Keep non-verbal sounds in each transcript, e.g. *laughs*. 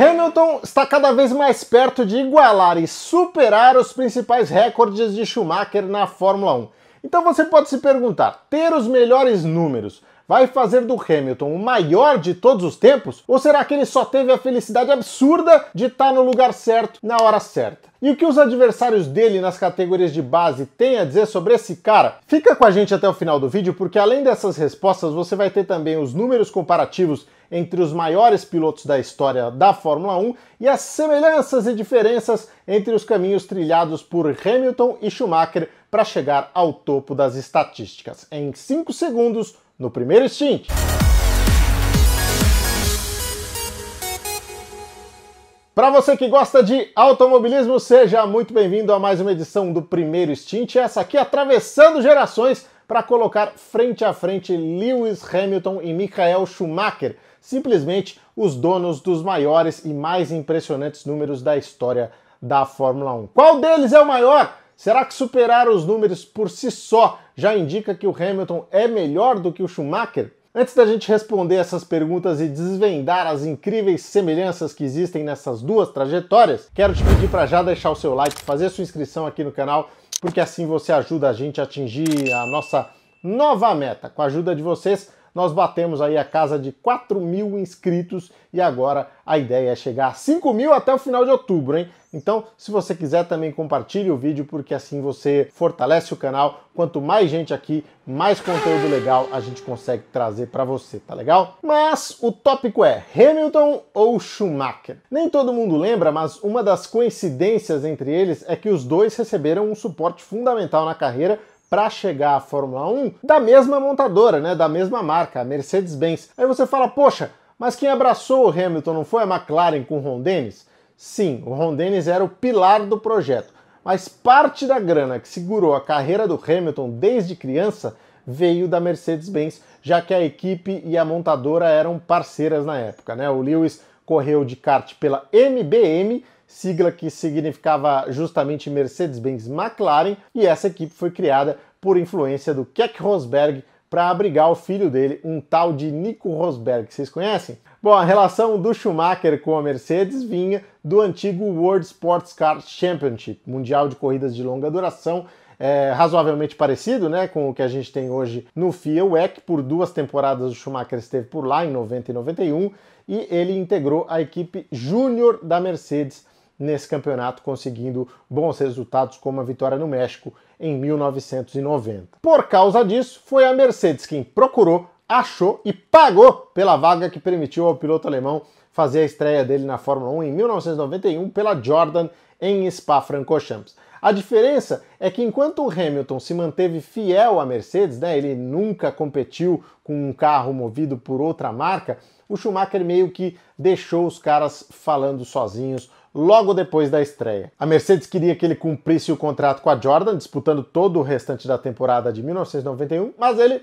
Hamilton está cada vez mais perto de igualar e superar os principais recordes de Schumacher na Fórmula 1. Então você pode se perguntar: ter os melhores números vai fazer do Hamilton o maior de todos os tempos? Ou será que ele só teve a felicidade absurda de estar no lugar certo na hora certa? E o que os adversários dele nas categorias de base têm a dizer sobre esse cara? Fica com a gente até o final do vídeo, porque além dessas respostas, você vai ter também os números comparativos entre os maiores pilotos da história da Fórmula 1 e as semelhanças e diferenças entre os caminhos trilhados por Hamilton e Schumacher para chegar ao topo das estatísticas. Em 5 segundos, no primeiro stint. Para você que gosta de automobilismo, seja muito bem-vindo a mais uma edição do Primeiro Stint. Essa aqui atravessando gerações para colocar frente a frente Lewis Hamilton e Michael Schumacher, simplesmente os donos dos maiores e mais impressionantes números da história da Fórmula 1. Qual deles é o maior? Será que superar os números por si só já indica que o Hamilton é melhor do que o Schumacher? Antes da gente responder essas perguntas e desvendar as incríveis semelhanças que existem nessas duas trajetórias, quero te pedir para já deixar o seu like, fazer sua inscrição aqui no canal, porque assim você ajuda a gente a atingir a nossa nova meta. Com a ajuda de vocês, nós batemos aí a casa de 4 mil inscritos e agora a ideia é chegar a 5 mil até o final de outubro, hein? Então, se você quiser também compartilhe o vídeo, porque assim você fortalece o canal. Quanto mais gente aqui, mais conteúdo legal a gente consegue trazer para você, tá legal? Mas o tópico é Hamilton ou Schumacher? Nem todo mundo lembra, mas uma das coincidências entre eles é que os dois receberam um suporte fundamental na carreira para chegar à Fórmula 1 da mesma montadora, né, da mesma marca, a Mercedes-Benz. Aí você fala, poxa, mas quem abraçou o Hamilton não foi a McLaren com o Ron Dennis? Sim, o Ron Dennis era o pilar do projeto, mas parte da grana que segurou a carreira do Hamilton desde criança veio da Mercedes-Benz, já que a equipe e a montadora eram parceiras na época. Né? O Lewis correu de kart pela MBM, sigla que significava justamente Mercedes-Benz McLaren, e essa equipe foi criada por influência do Keck Rosberg para abrigar o filho dele, um tal de Nico Rosberg. Vocês conhecem? Bom, a relação do Schumacher com a Mercedes vinha do antigo World Sports Car Championship, mundial de corridas de longa duração, é, razoavelmente parecido né, com o que a gente tem hoje no FIA WEC. Por duas temporadas o Schumacher esteve por lá, em 90 e 91, e ele integrou a equipe júnior da Mercedes nesse campeonato, conseguindo bons resultados, como a vitória no México em 1990. Por causa disso, foi a Mercedes quem procurou, achou e pagou pela vaga que permitiu ao piloto alemão fazer a estreia dele na Fórmula 1 em 1991 pela Jordan em Spa-Francorchamps. A diferença é que enquanto o Hamilton se manteve fiel à Mercedes, né, ele nunca competiu com um carro movido por outra marca, o Schumacher meio que deixou os caras falando sozinhos logo depois da estreia. A Mercedes queria que ele cumprisse o contrato com a Jordan, disputando todo o restante da temporada de 1991, mas ele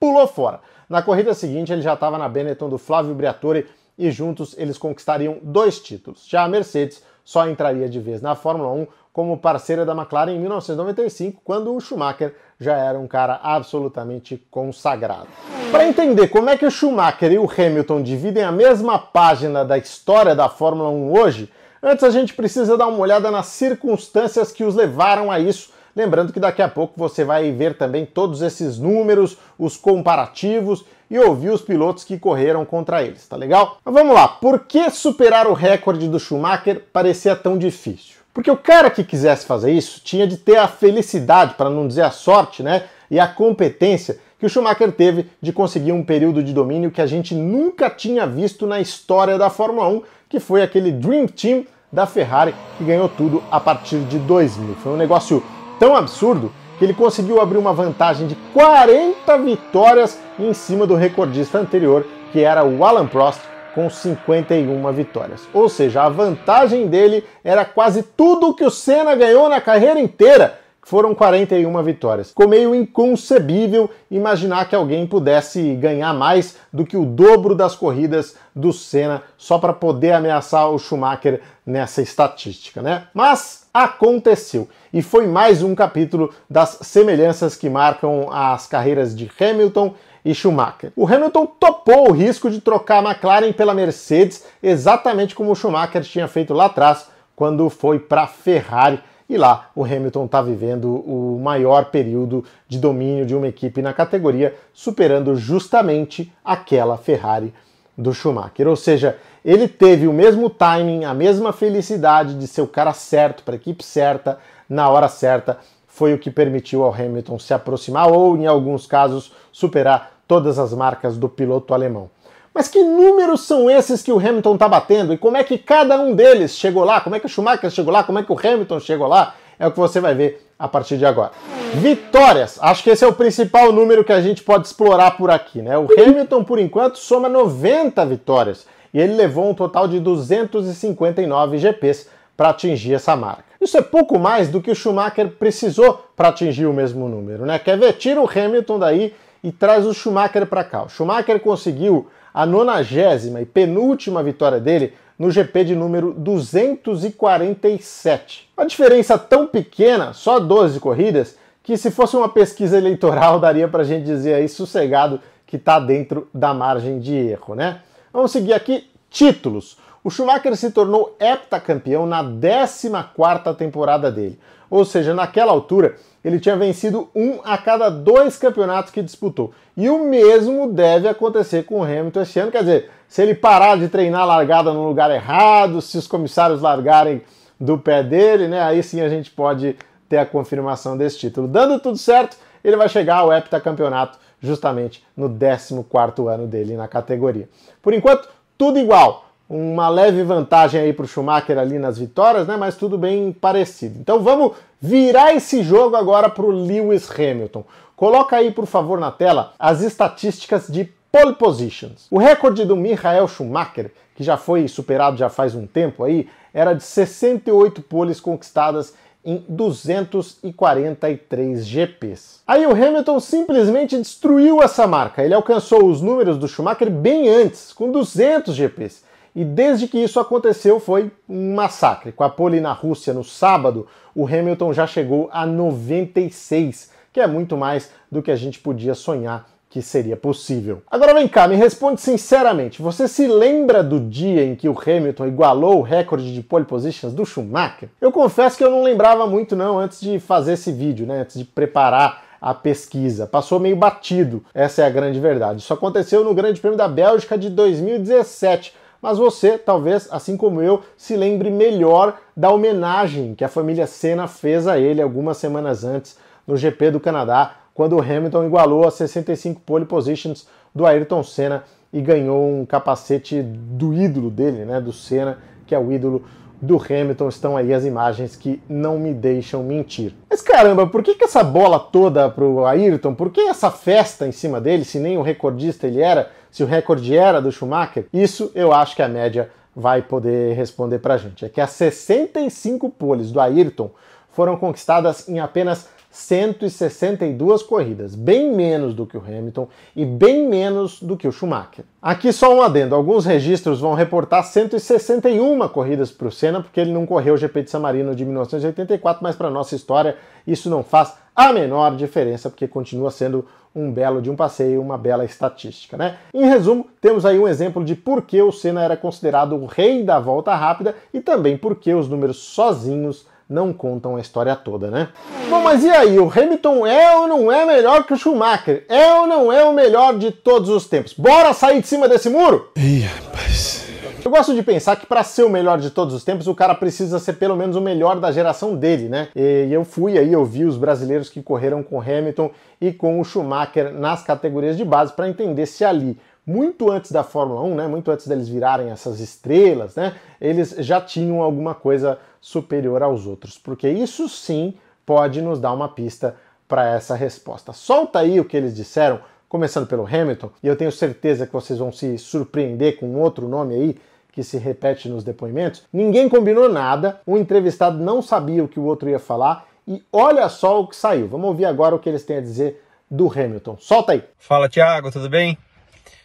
pulou fora. Na corrida seguinte, ele já estava na Benetton do Flávio Briatore e juntos eles conquistariam dois títulos. Já a Mercedes só entraria de vez na Fórmula 1 como parceira da McLaren em 1995, quando o Schumacher já era um cara absolutamente consagrado. Para entender como é que o Schumacher e o Hamilton dividem a mesma página da história da Fórmula 1 hoje, antes a gente precisa dar uma olhada nas circunstâncias que os levaram a isso Lembrando que daqui a pouco você vai ver também todos esses números, os comparativos e ouvir os pilotos que correram contra eles, tá legal? Mas vamos lá, por que superar o recorde do Schumacher parecia tão difícil? Porque o cara que quisesse fazer isso tinha de ter a felicidade, para não dizer a sorte, né? E a competência que o Schumacher teve de conseguir um período de domínio que a gente nunca tinha visto na história da Fórmula 1, que foi aquele Dream Team da Ferrari que ganhou tudo a partir de 2000. Foi um negócio tão absurdo que ele conseguiu abrir uma vantagem de 40 vitórias em cima do recordista anterior, que era o Alan Prost, com 51 vitórias. Ou seja, a vantagem dele era quase tudo que o Senna ganhou na carreira inteira foram 41 vitórias. Ficou meio inconcebível imaginar que alguém pudesse ganhar mais do que o dobro das corridas do Senna só para poder ameaçar o Schumacher nessa estatística, né? Mas aconteceu e foi mais um capítulo das semelhanças que marcam as carreiras de Hamilton e Schumacher. O Hamilton topou o risco de trocar a McLaren pela Mercedes, exatamente como o Schumacher tinha feito lá atrás, quando foi para a Ferrari. E lá o Hamilton está vivendo o maior período de domínio de uma equipe na categoria, superando justamente aquela Ferrari do Schumacher. Ou seja, ele teve o mesmo timing, a mesma felicidade de ser o cara certo para a equipe certa, na hora certa, foi o que permitiu ao Hamilton se aproximar ou, em alguns casos, superar todas as marcas do piloto alemão. Mas que números são esses que o Hamilton está batendo e como é que cada um deles chegou lá? Como é que o Schumacher chegou lá? Como é que o Hamilton chegou lá? É o que você vai ver a partir de agora. Vitórias. Acho que esse é o principal número que a gente pode explorar por aqui, né? O Hamilton, por enquanto, soma 90 vitórias e ele levou um total de 259 GPs para atingir essa marca. Isso é pouco mais do que o Schumacher precisou para atingir o mesmo número, né? Quer ver? Tira o Hamilton daí e traz o Schumacher para cá. O Schumacher conseguiu a nonagésima e penúltima vitória dele no GP de número 247. Uma diferença tão pequena, só 12 corridas, que se fosse uma pesquisa eleitoral *laughs* daria para a gente dizer aí sossegado que está dentro da margem de erro, né? Vamos seguir aqui títulos. O Schumacher se tornou heptacampeão na 14ª temporada dele. Ou seja, naquela altura, ele tinha vencido um a cada dois campeonatos que disputou. E o mesmo deve acontecer com o Hamilton esse ano. Quer dizer, se ele parar de treinar a largada no lugar errado, se os comissários largarem do pé dele, né? Aí sim a gente pode ter a confirmação desse título. Dando tudo certo, ele vai chegar ao heptacampeonato justamente no 14º ano dele na categoria. Por enquanto, tudo igual uma leve vantagem aí para o Schumacher ali nas vitórias, né? Mas tudo bem parecido. Então vamos virar esse jogo agora para o Lewis Hamilton. Coloca aí, por favor, na tela as estatísticas de pole positions. O recorde do Michael Schumacher, que já foi superado já faz um tempo aí, era de 68 poles conquistadas em 243 GPs. Aí o Hamilton simplesmente destruiu essa marca. Ele alcançou os números do Schumacher bem antes, com 200 GPs. E desde que isso aconteceu foi um massacre. Com a pole na Rússia no sábado, o Hamilton já chegou a 96, que é muito mais do que a gente podia sonhar que seria possível. Agora vem cá, me responde sinceramente, você se lembra do dia em que o Hamilton igualou o recorde de pole positions do Schumacher? Eu confesso que eu não lembrava muito não antes de fazer esse vídeo, né, antes de preparar a pesquisa. Passou meio batido, essa é a grande verdade. Isso aconteceu no Grande Prêmio da Bélgica de 2017, mas você, talvez, assim como eu, se lembre melhor da homenagem que a família Senna fez a ele algumas semanas antes no GP do Canadá, quando o Hamilton igualou as 65 pole positions do Ayrton Senna e ganhou um capacete do ídolo dele, né, do Senna, que é o ídolo do Hamilton. Estão aí as imagens que não me deixam mentir. Mas caramba, por que, que essa bola toda pro Ayrton? Por que essa festa em cima dele, se nem o recordista ele era? se o recorde era do Schumacher, isso eu acho que a média vai poder responder para a gente. É que as 65 poles do Ayrton foram conquistadas em apenas 162 corridas, bem menos do que o Hamilton e bem menos do que o Schumacher. Aqui só um adendo: alguns registros vão reportar 161 corridas para o Senna, porque ele não correu o GP de San Marino de 1984, mas para nossa história isso não faz a menor diferença, porque continua sendo um belo de um passeio, uma bela estatística, né? Em resumo, temos aí um exemplo de por que o Senna era considerado o rei da volta rápida e também por que os números sozinhos não contam a história toda, né? Bom, mas e aí? O Hamilton é ou não é melhor que o Schumacher? É ou não é o melhor de todos os tempos? Bora sair de cima desse muro? Ih, rapaz. Eu gosto de pensar que para ser o melhor de todos os tempos, o cara precisa ser pelo menos o melhor da geração dele, né? E eu fui aí, eu vi os brasileiros que correram com Hamilton e com o Schumacher nas categorias de base para entender se ali muito antes da Fórmula 1, né, muito antes deles virarem essas estrelas, né, eles já tinham alguma coisa superior aos outros, porque isso sim pode nos dar uma pista para essa resposta. Solta aí o que eles disseram, começando pelo Hamilton, e eu tenho certeza que vocês vão se surpreender com outro nome aí que se repete nos depoimentos, ninguém combinou nada, um entrevistado não sabia o que o outro ia falar e olha só o que saiu. Vamos ouvir agora o que eles têm a dizer do Hamilton. Solta aí. Fala, Thiago, tudo bem?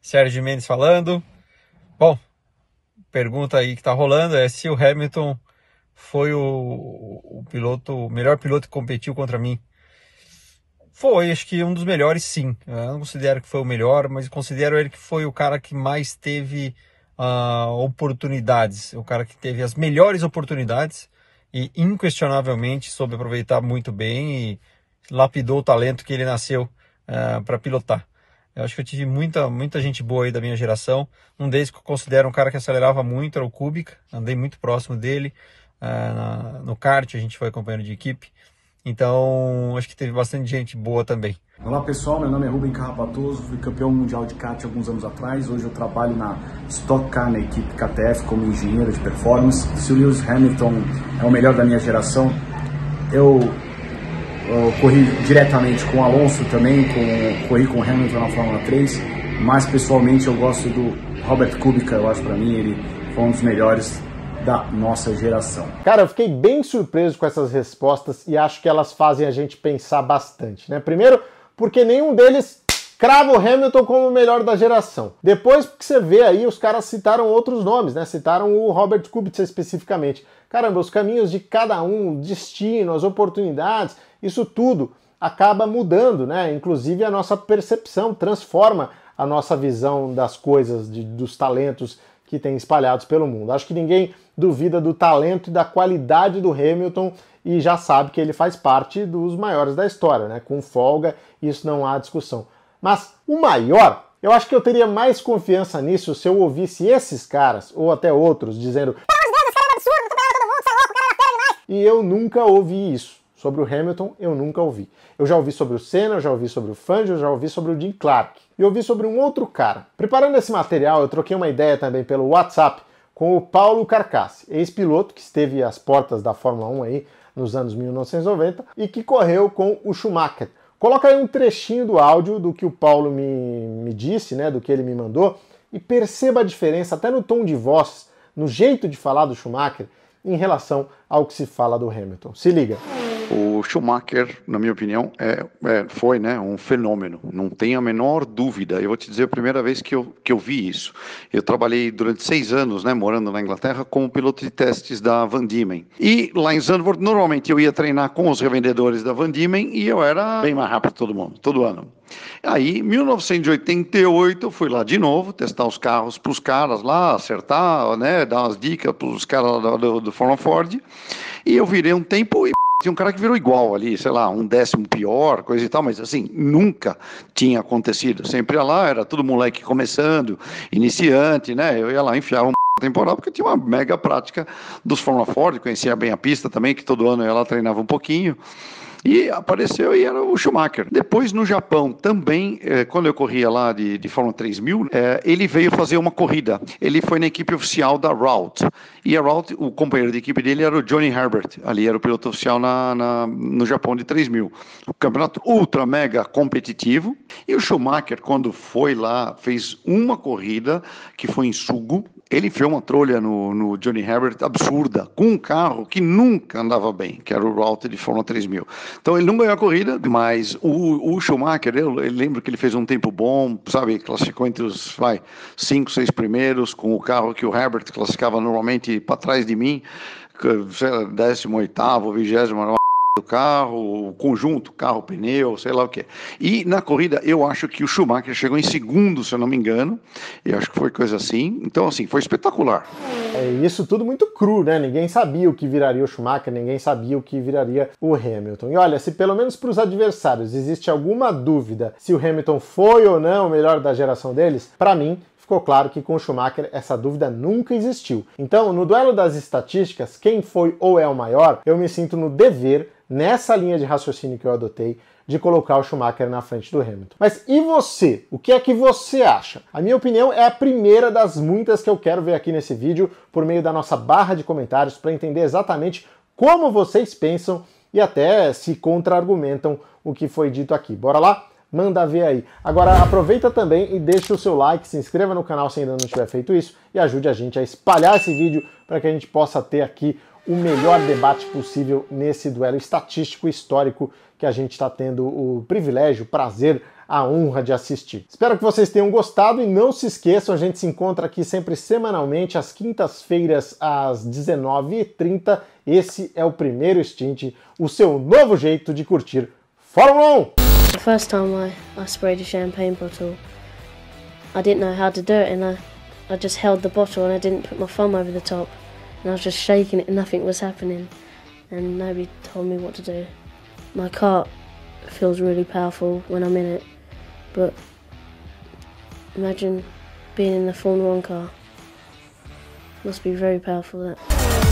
Sérgio Mendes falando. Bom, pergunta aí que tá rolando é se o Hamilton foi o, o piloto, o melhor piloto que competiu contra mim. Foi, acho que um dos melhores, sim. Eu não considero que foi o melhor, mas considero ele que foi o cara que mais teve uh, oportunidades, o cara que teve as melhores oportunidades e inquestionavelmente soube aproveitar muito bem e lapidou o talento que ele nasceu uh, ah, para pilotar. Eu acho que eu tive muita, muita gente boa aí da minha geração. Um deles que eu considero um cara que acelerava muito era o Kubica. Andei muito próximo dele. Uh, no kart a gente foi companheiro de equipe. Então, acho que teve bastante gente boa também. Olá pessoal, meu nome é Rubem Carrapatoso, fui campeão mundial de kart alguns anos atrás. Hoje eu trabalho na Stock Car, na equipe KTF, como engenheiro de performance. Se o Lewis Hamilton é o melhor da minha geração, eu, eu corri diretamente com o Alonso também, com, corri com o Hamilton na Fórmula 3, mas pessoalmente eu gosto do Robert Kubica, eu acho para mim ele foi um dos melhores da nossa geração. Cara, eu fiquei bem surpreso com essas respostas e acho que elas fazem a gente pensar bastante, né? Primeiro, porque nenhum deles crava o Hamilton como o melhor da geração. Depois, porque você vê aí, os caras citaram outros nomes, né? Citaram o Robert Kubica especificamente. Caramba, os caminhos de cada um, o destino, as oportunidades, isso tudo acaba mudando, né? Inclusive a nossa percepção transforma a nossa visão das coisas, de, dos talentos que tem espalhados pelo mundo. Acho que ninguém duvida do talento e da qualidade do Hamilton e já sabe que ele faz parte dos maiores da história, né? Com folga, isso não há discussão. Mas o maior, eu acho que eu teria mais confiança nisso se eu ouvisse esses caras, ou até outros, dizendo. E eu nunca ouvi isso. Sobre o Hamilton, eu nunca ouvi. Eu já ouvi sobre o Senna, eu já ouvi sobre o Fangio, eu já ouvi sobre o Jim Clark. E ouvi sobre um outro cara. Preparando esse material, eu troquei uma ideia também pelo WhatsApp com o Paulo Carcassi, ex-piloto que esteve às portas da Fórmula 1 aí nos anos 1990 e que correu com o Schumacher. Coloca aí um trechinho do áudio do que o Paulo me, me disse, né, do que ele me mandou, e perceba a diferença até no tom de voz, no jeito de falar do Schumacher em relação ao que se fala do Hamilton. Se liga. O Schumacher, na minha opinião, é, é, foi né, um fenômeno, não tem a menor dúvida. Eu vou te dizer a primeira vez que eu, que eu vi isso. Eu trabalhei durante seis anos, né, morando na Inglaterra, como piloto de testes da Van Diemen. E lá em Zandvoort, normalmente eu ia treinar com os revendedores da Van Diemen e eu era bem mais rápido que todo mundo, todo ano. Aí, em 1988, eu fui lá de novo testar os carros para os caras lá, acertar, né, dar umas dicas para os caras do, do, do Ford. E eu virei um tempo e tinha um cara que virou igual ali, sei lá, um décimo pior, coisa e tal, mas assim, nunca tinha acontecido. Sempre ia lá, era tudo moleque começando, iniciante, né? Eu ia lá, enfiava um *laughs* temporal, porque tinha uma mega prática dos Fórmula Ford, conhecia bem a pista também, que todo ano lá treinava um pouquinho. E apareceu e era o Schumacher. Depois, no Japão, também, eh, quando eu corria lá de, de Fórmula 3000, eh, ele veio fazer uma corrida. Ele foi na equipe oficial da Route. E a Route, o companheiro de equipe dele era o Johnny Herbert. Ali era o piloto oficial na, na no Japão de 3000. O campeonato ultra mega competitivo. E o Schumacher, quando foi lá, fez uma corrida que foi em Sugo, ele fez uma trolha no, no, Johnny Herbert absurda, com um carro que nunca andava bem, que era o Router de Fórmula 3000. Então ele não ganhou a corrida, mas o, o Schumacher, eu, eu, lembro que ele fez um tempo bom, sabe, classificou entre os vai, cinco, seis primeiros, com o carro que o Herbert classificava normalmente para trás de mim, sei 18º, 20 do carro, conjunto, carro, pneu, sei lá o que. E na corrida, eu acho que o Schumacher chegou em segundo, se eu não me engano. Eu acho que foi coisa assim. Então, assim, foi espetacular. É isso tudo muito cru, né? Ninguém sabia o que viraria o Schumacher, ninguém sabia o que viraria o Hamilton. E olha, se pelo menos para os adversários existe alguma dúvida se o Hamilton foi ou não o melhor da geração deles, para mim ficou claro que com o Schumacher essa dúvida nunca existiu. Então, no duelo das estatísticas, quem foi ou é o maior, eu me sinto no dever nessa linha de raciocínio que eu adotei de colocar o Schumacher na frente do Hamilton. Mas e você? O que é que você acha? A minha opinião é a primeira das muitas que eu quero ver aqui nesse vídeo por meio da nossa barra de comentários para entender exatamente como vocês pensam e até se contra-argumentam o que foi dito aqui. Bora lá? Manda ver aí. Agora aproveita também e deixa o seu like, se inscreva no canal se ainda não tiver feito isso e ajude a gente a espalhar esse vídeo para que a gente possa ter aqui o melhor debate possível nesse duelo estatístico histórico que a gente está tendo o privilégio, o prazer, a honra de assistir. Espero que vocês tenham gostado e não se esqueçam, a gente se encontra aqui sempre semanalmente, às quintas-feiras, às 19h30. Esse é o primeiro Stint, o seu novo jeito de curtir Fórmula 1! The first time I, I sprayed a champagne bottle, I didn't know how to do it and I, I just held the bottle and I didn't put my thumb over the top and I was just shaking it and nothing was happening and nobody told me what to do. My cart feels really powerful when I'm in it, but imagine being in the Formula One car. Must be very powerful that.